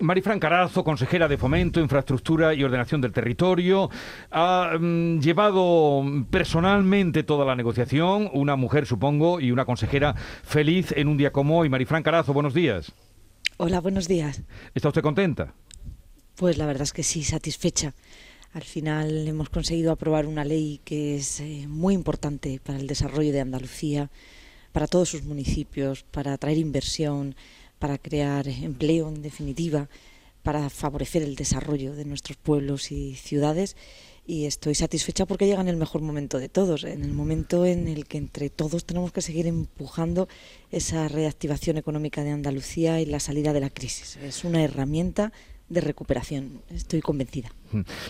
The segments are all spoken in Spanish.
Marifran Carazo, consejera de Fomento, Infraestructura y Ordenación del Territorio, ha mm, llevado personalmente toda la negociación, una mujer supongo y una consejera feliz en un día como hoy. Marifran Carazo, buenos días. Hola, buenos días. ¿Está usted contenta? Pues la verdad es que sí, satisfecha. Al final hemos conseguido aprobar una ley que es eh, muy importante para el desarrollo de Andalucía, para todos sus municipios, para atraer inversión, para crear empleo, en definitiva, para favorecer el desarrollo de nuestros pueblos y ciudades. Y estoy satisfecha porque llega en el mejor momento de todos, en el momento en el que entre todos tenemos que seguir empujando esa reactivación económica de Andalucía y la salida de la crisis. Es una herramienta de recuperación, estoy convencida.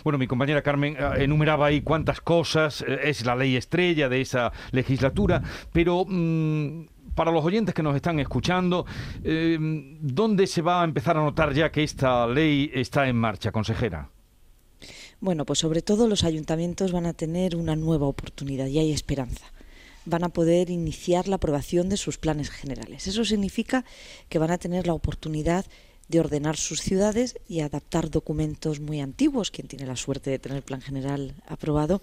Bueno, mi compañera Carmen eh, enumeraba ahí cuántas cosas, eh, es la ley estrella de esa legislatura, pero mm, para los oyentes que nos están escuchando, eh, ¿dónde se va a empezar a notar ya que esta ley está en marcha, consejera? Bueno, pues sobre todo los ayuntamientos van a tener una nueva oportunidad y hay esperanza. Van a poder iniciar la aprobación de sus planes generales. Eso significa que van a tener la oportunidad de ordenar sus ciudades y adaptar documentos muy antiguos, quien tiene la suerte de tener el plan general aprobado,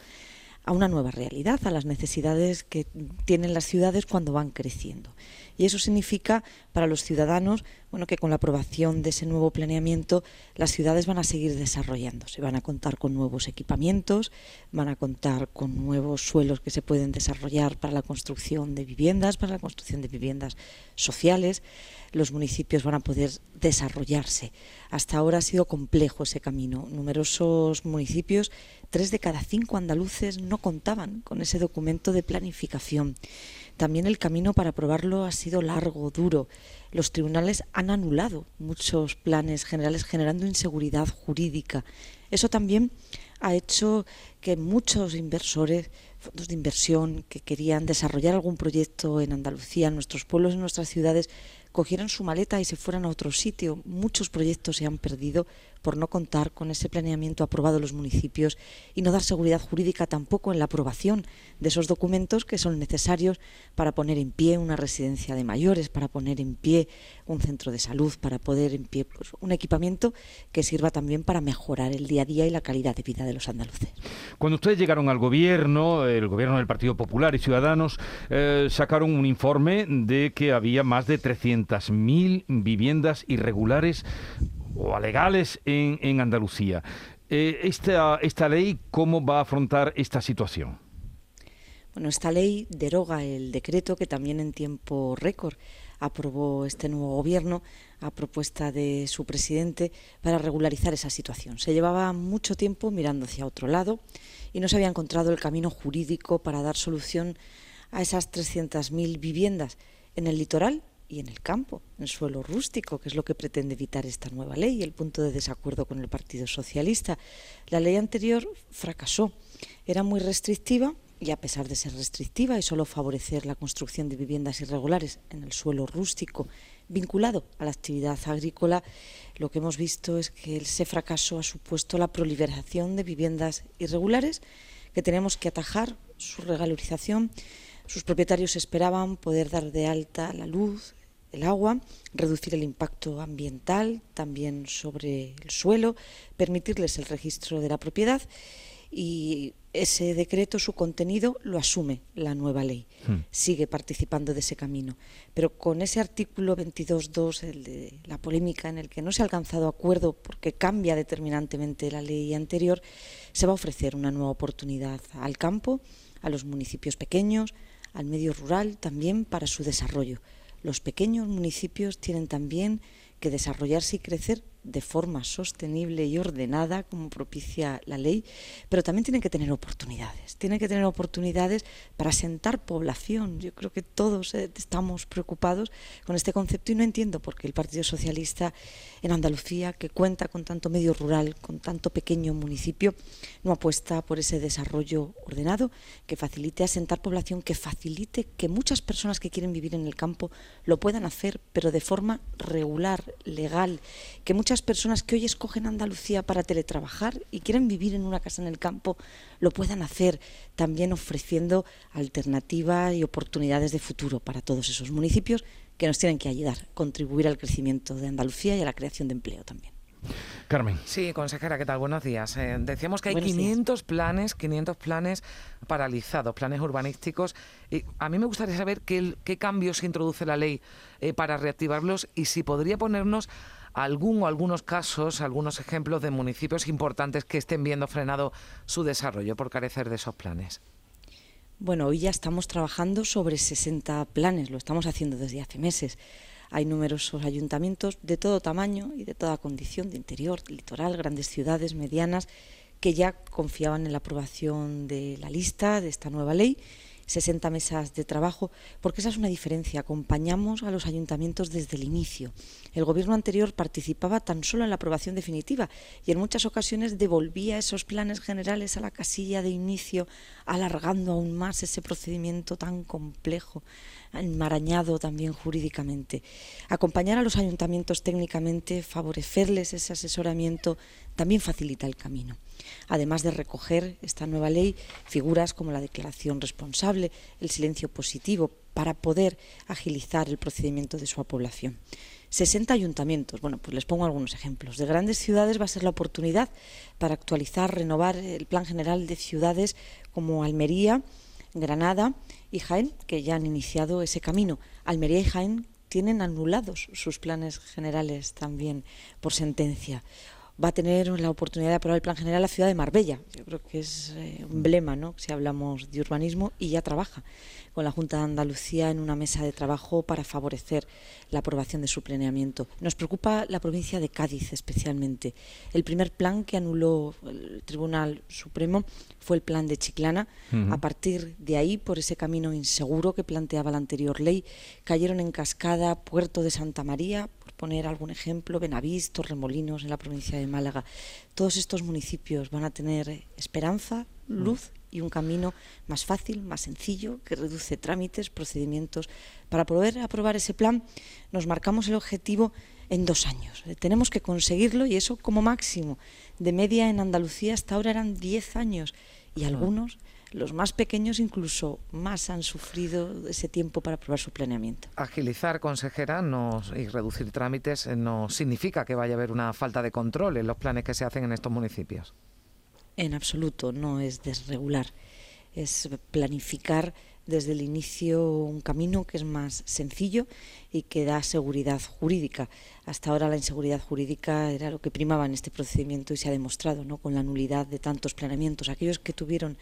a una nueva realidad, a las necesidades que tienen las ciudades cuando van creciendo. Y eso significa para los ciudadanos bueno, que con la aprobación de ese nuevo planeamiento las ciudades van a seguir desarrollándose, van a contar con nuevos equipamientos, van a contar con nuevos suelos que se pueden desarrollar para la construcción de viviendas, para la construcción de viviendas sociales. Los municipios van a poder desarrollarse. Hasta ahora ha sido complejo ese camino. Numerosos municipios, tres de cada cinco andaluces, no contaban con ese documento de planificación. También el camino para aprobarlo ha sido largo, duro. Los tribunales han anulado muchos planes generales generando inseguridad jurídica. Eso también ha hecho que muchos inversores, fondos de inversión que querían desarrollar algún proyecto en Andalucía, en nuestros pueblos, en nuestras ciudades, cogieran su maleta y se fueran a otro sitio. Muchos proyectos se han perdido por no contar con ese planeamiento aprobado en los municipios y no dar seguridad jurídica tampoco en la aprobación de esos documentos que son necesarios para poner en pie una residencia de mayores, para poner en pie un centro de salud, para poner en pie pues, un equipamiento que sirva también para mejorar el día a día y la calidad de vida de los andaluces. Cuando ustedes llegaron al gobierno, el gobierno del Partido Popular y Ciudadanos eh, sacaron un informe de que había más de 300.000 viviendas irregulares o alegales en, en Andalucía. Eh, esta, esta ley, ¿cómo va a afrontar esta situación? Bueno, esta ley deroga el decreto que también en tiempo récord aprobó este nuevo gobierno a propuesta de su presidente para regularizar esa situación. Se llevaba mucho tiempo mirando hacia otro lado y no se había encontrado el camino jurídico para dar solución a esas 300.000 viviendas en el litoral y en el campo, en suelo rústico, que es lo que pretende evitar esta nueva ley, el punto de desacuerdo con el Partido Socialista. La ley anterior fracasó, era muy restrictiva y a pesar de ser restrictiva y solo favorecer la construcción de viviendas irregulares en el suelo rústico vinculado a la actividad agrícola, lo que hemos visto es que ese fracaso ha supuesto la proliferación de viviendas irregulares que tenemos que atajar su regalorización. Sus propietarios esperaban poder dar de alta la luz, el agua, reducir el impacto ambiental también sobre el suelo, permitirles el registro de la propiedad y ese decreto, su contenido, lo asume la nueva ley. Hmm. Sigue participando de ese camino. Pero con ese artículo 22.2, el de la polémica en el que no se ha alcanzado acuerdo porque cambia determinantemente la ley anterior, se va a ofrecer una nueva oportunidad al campo, a los municipios pequeños, al medio rural también para su desarrollo. Los pequeños municipios tienen también que desarrollarse y crecer de forma sostenible y ordenada, como propicia la ley, pero también tienen que tener oportunidades. Tienen que tener oportunidades para sentar población. Yo creo que todos eh, estamos preocupados con este concepto y no entiendo por qué el Partido Socialista en Andalucía, que cuenta con tanto medio rural, con tanto pequeño municipio, no apuesta por ese desarrollo ordenado que facilite asentar población, que facilite que muchas personas que quieren vivir en el campo lo puedan hacer, pero de forma regular, legal, que muchas personas que hoy escogen Andalucía para teletrabajar y quieren vivir en una casa en el campo lo puedan hacer, también ofreciendo alternativas y oportunidades de futuro para todos esos municipios que nos tienen que ayudar, contribuir al crecimiento de Andalucía y a la creación de empleo también. Carmen. Sí, consejera, ¿qué tal? Buenos días. Eh, decíamos que hay 500 planes, 500 planes paralizados, planes urbanísticos. Y a mí me gustaría saber qué, qué cambios introduce la ley eh, para reactivarlos y si podría ponernos algún o algunos casos, algunos ejemplos de municipios importantes que estén viendo frenado su desarrollo por carecer de esos planes. Bueno, hoy ya estamos trabajando sobre 60 planes, lo estamos haciendo desde hace meses. Hay numerosos ayuntamientos de todo tamaño y de toda condición, de interior, de litoral, grandes ciudades, medianas, que ya confiaban en la aprobación de la lista de esta nueva ley 60 mesas de trabajo, porque esa es una diferencia. Acompañamos a los ayuntamientos desde el inicio. El gobierno anterior participaba tan solo en la aprobación definitiva y en muchas ocasiones devolvía esos planes generales a la casilla de inicio, alargando aún más ese procedimiento tan complejo, enmarañado también jurídicamente. Acompañar a los ayuntamientos técnicamente, favorecerles ese asesoramiento, también facilita el camino además de recoger esta nueva ley figuras como la declaración responsable, el silencio positivo, para poder agilizar el procedimiento de su población. 60 ayuntamientos, bueno, pues les pongo algunos ejemplos. De grandes ciudades va a ser la oportunidad para actualizar, renovar el plan general de ciudades como Almería, Granada y Jaén, que ya han iniciado ese camino. Almería y Jaén tienen anulados sus planes generales también por sentencia va a tener la oportunidad de aprobar el plan general la ciudad de Marbella. Yo creo que es eh, un emblema, ¿no? Si hablamos de urbanismo y ya trabaja con la Junta de Andalucía en una mesa de trabajo para favorecer la aprobación de su planeamiento. Nos preocupa la provincia de Cádiz especialmente. El primer plan que anuló el Tribunal Supremo fue el plan de Chiclana. A partir de ahí, por ese camino inseguro que planteaba la anterior ley, cayeron en cascada Puerto de Santa María, poner algún ejemplo, Benavís, Torremolinos en la provincia de Málaga. Todos estos municipios van a tener esperanza, mm. luz y un camino más fácil, más sencillo, que reduce trámites, procedimientos. Para poder aprobar ese plan nos marcamos el objetivo en dos años. Tenemos que conseguirlo y eso como máximo. De media en Andalucía hasta ahora eran diez años y mm. algunos los más pequeños incluso más han sufrido ese tiempo para aprobar su planeamiento. Agilizar, consejera, y reducir trámites eh, no significa que vaya a haber una falta de control en los planes que se hacen en estos municipios. En absoluto, no es desregular, es planificar desde el inicio un camino que es más sencillo y que da seguridad jurídica. Hasta ahora la inseguridad jurídica era lo que primaba en este procedimiento y se ha demostrado ¿no? con la nulidad de tantos planeamientos. Aquellos que tuvieron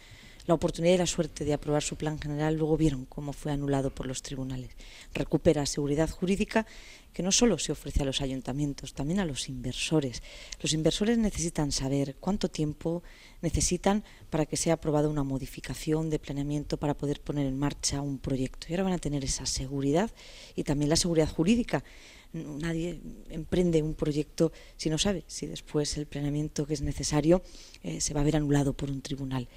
la oportunidad y la suerte de aprobar su plan general, luego vieron cómo fue anulado por los tribunales. Recupera seguridad jurídica que no solo se ofrece a los ayuntamientos, también a los inversores. Los inversores necesitan saber cuánto tiempo necesitan para que sea aprobada una modificación de planeamiento para poder poner en marcha un proyecto. Y ahora van a tener esa seguridad y también la seguridad jurídica nadie emprende un proyecto si no sabe si después el planeamiento que es necesario eh, se va a ver anulado por un tribunal.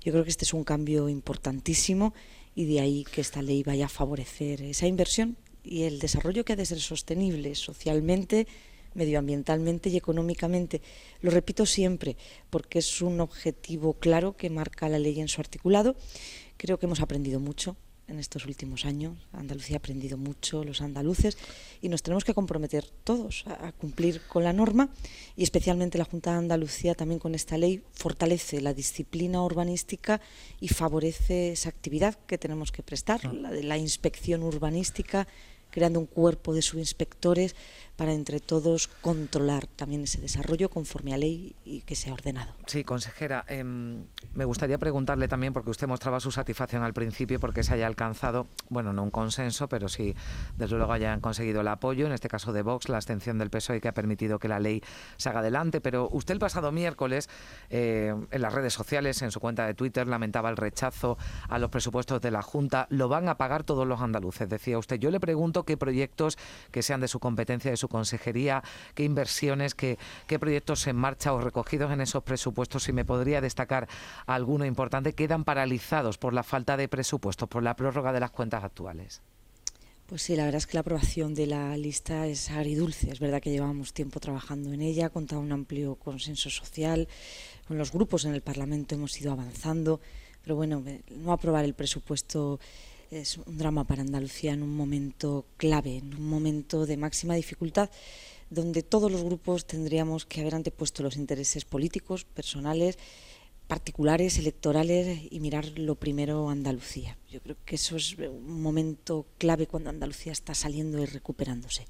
Yo creo que este es un cambio importantísimo y de ahí que esta ley vaya a favorecer esa inversión y el desarrollo que ha de ser sostenible socialmente, medioambientalmente y económicamente. Lo repito siempre porque es un objetivo claro que marca la ley en su articulado. Creo que hemos aprendido mucho en estos últimos años. Andalucía ha aprendido mucho, los andaluces, y nos tenemos que comprometer todos a, cumplir con la norma y especialmente la Junta de Andalucía también con esta ley fortalece la disciplina urbanística y favorece esa actividad que tenemos que prestar, la de la inspección urbanística, creando un cuerpo de subinspectores para entre todos controlar también ese desarrollo conforme a ley y que sea ordenado. Sí, consejera, em, me gustaría preguntarle también, porque usted mostraba su satisfacción al principio porque se haya alcanzado, bueno, no un consenso, pero sí, desde luego hayan conseguido el apoyo, en este caso de Vox, la abstención del PSOE que ha permitido que la ley se haga adelante. Pero usted el pasado miércoles, eh, en las redes sociales, en su cuenta de Twitter, lamentaba el rechazo a los presupuestos de la Junta. Lo van a pagar todos los andaluces, decía usted. Yo le pregunto qué proyectos que sean de su competencia, de su consejería, qué inversiones, qué, qué proyectos en marcha o recogidos en esos presupuestos, si me podría destacar alguno importante, quedan paralizados por la falta de presupuestos, por la prórroga de las cuentas actuales. Pues sí, la verdad es que la aprobación de la lista es agridulce. Es verdad que llevamos tiempo trabajando en ella, con un amplio consenso social, con los grupos en el Parlamento hemos ido avanzando, pero bueno, no aprobar el presupuesto es un drama para Andalucía en un momento clave, en un momento de máxima dificultad. donde todos los grupos tendríamos que haber antepuesto los intereses políticos, personales, particulares, electorales y mirar lo primero Andalucía. Yo creo que eso es un momento clave cuando Andalucía está saliendo y recuperándose.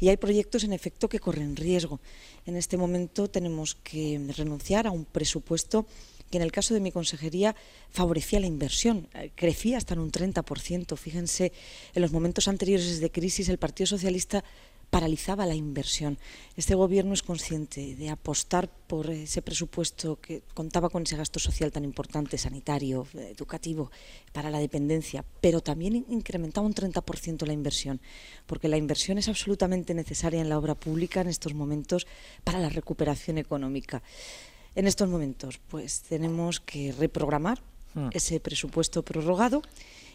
Y hay proyectos, en efecto, que corren riesgo. En este momento tenemos que renunciar a un presupuesto que en el caso de mi consejería favorecía la inversión, eh, crecía hasta en un 30%. Fíjense, en los momentos anteriores de crisis el Partido Socialista paralizaba la inversión. Este gobierno es consciente de apostar por ese presupuesto que contaba con ese gasto social tan importante, sanitario, educativo, para la dependencia, pero también incrementaba un 30% la inversión, porque la inversión es absolutamente necesaria en la obra pública en estos momentos para la recuperación económica. En estos momentos, pues tenemos que reprogramar hmm. ese presupuesto prorrogado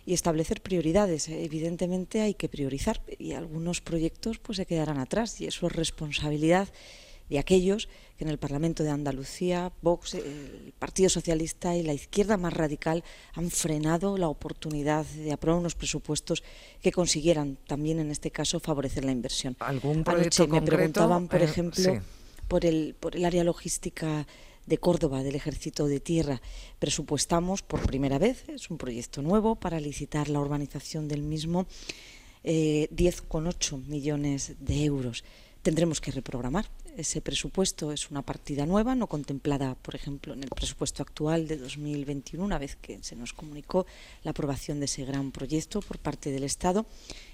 y establecer prioridades. Evidentemente hay que priorizar y algunos proyectos pues se quedarán atrás y eso es responsabilidad de aquellos que en el Parlamento de Andalucía, Vox, el Partido Socialista y la izquierda más radical han frenado la oportunidad de aprobar unos presupuestos que consiguieran también en este caso favorecer la inversión. ¿Algún proyecto Anoche me preguntaban, por eh, ejemplo, por el por el área logística de Córdoba del Ejército de Tierra. Presupuestamos por primera vez, es un proyecto nuevo para licitar la urbanización del mismo, eh, 10,8 millones de euros. Tendremos que reprogramar ese presupuesto es una partida nueva, no contemplada, por ejemplo, en el presupuesto actual de 2021, una vez que se nos comunicó la aprobación de ese gran proyecto por parte del Estado.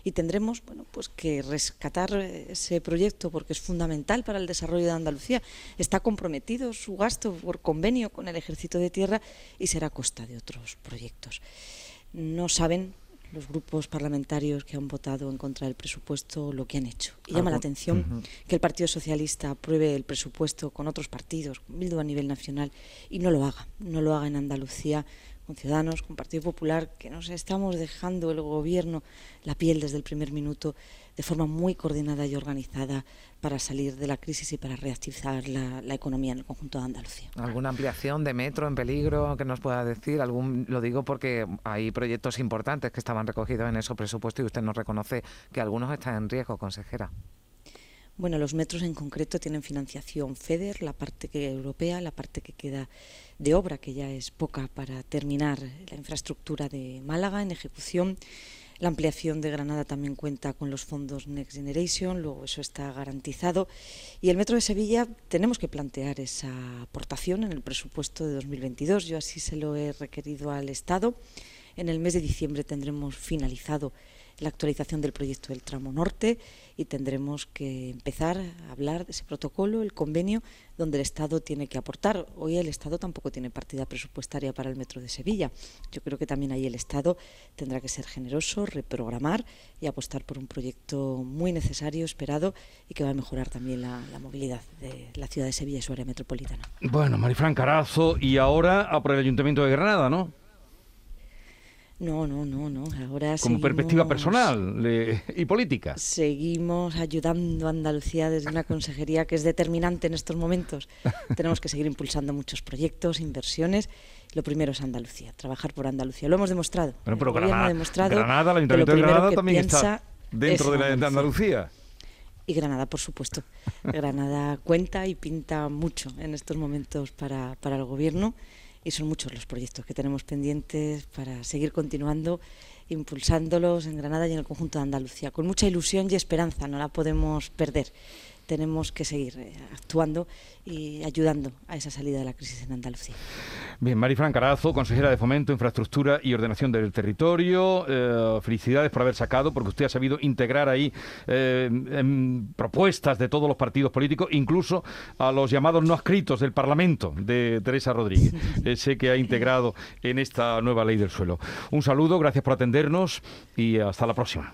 Y tendremos bueno, pues que rescatar ese proyecto porque es fundamental para el desarrollo de Andalucía. Está comprometido su gasto por convenio con el Ejército de Tierra y será a costa de otros proyectos. No saben los grupos parlamentarios que han votado en contra del presupuesto lo que han hecho. Y llama la atención que el Partido Socialista apruebe el presupuesto con otros partidos, Bildu a nivel nacional, y no lo haga, no lo haga en Andalucía con Ciudadanos, con Partido Popular, que nos estamos dejando el gobierno la piel desde el primer minuto de forma muy coordinada y organizada para salir de la crisis y para reactivar la, economía en el conjunto de Andalucía. ¿Alguna ampliación de metro en peligro que nos pueda decir? Algún, lo digo porque hay proyectos importantes que estaban recogidos en ese presupuesto y usted nos reconoce que algunos están en riesgo, consejera. Bueno, los metros en concreto tienen financiación FEDER, la parte que europea, la parte que queda de obra, que ya es poca para terminar la infraestructura de Málaga en ejecución. La ampliación de Granada también cuenta con los fondos Next Generation, luego eso está garantizado. Y el Metro de Sevilla tenemos que plantear esa aportación en el presupuesto de 2022. Yo así se lo he requerido al Estado. En el mes de diciembre tendremos finalizado la actualización del proyecto del tramo norte y tendremos que empezar a hablar de ese protocolo, el convenio, donde el Estado tiene que aportar. Hoy el Estado tampoco tiene partida presupuestaria para el metro de Sevilla. Yo creo que también ahí el Estado tendrá que ser generoso, reprogramar y apostar por un proyecto muy necesario, esperado y que va a mejorar también la, movilidad de la ciudad de Sevilla y su área metropolitana. Bueno, Marifran Carazo, y ahora a por el Ayuntamiento de Granada, ¿no? No, no, no, no. Ahora Como perspectiva personal y política. Seguimos ayudando a Andalucía desde una consejería que es determinante en estos momentos. Tenemos que seguir impulsando muchos proyectos, inversiones. Lo primero es Andalucía, trabajar por Andalucía. Lo hemos demostrado. Bueno, pero Granada, Granada, el Ayuntamiento de Granada también está dentro de, de Andalucía. Y Granada, por supuesto. Granada cuenta y pinta mucho en estos momentos para, para el Gobierno y son muchos los proyectos que tenemos pendientes para seguir continuando impulsándolos en Granada y en el conjunto de Andalucía, con mucha ilusión y esperanza, no la podemos perder tenemos que seguir eh, actuando y ayudando a esa salida de la crisis en Andalucía. Bien, Marifran Carazo, consejera de Fomento, Infraestructura y Ordenación del Territorio. Eh, felicidades por haber sacado, porque usted ha sabido integrar ahí eh, propuestas de todos los partidos políticos, incluso a los llamados no escritos del Parlamento de Teresa Rodríguez, ese que ha integrado en esta nueva ley del suelo. Un saludo, gracias por atendernos y hasta la próxima.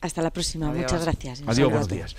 Hasta la próxima, muchas gracias. Adiós, buenos días.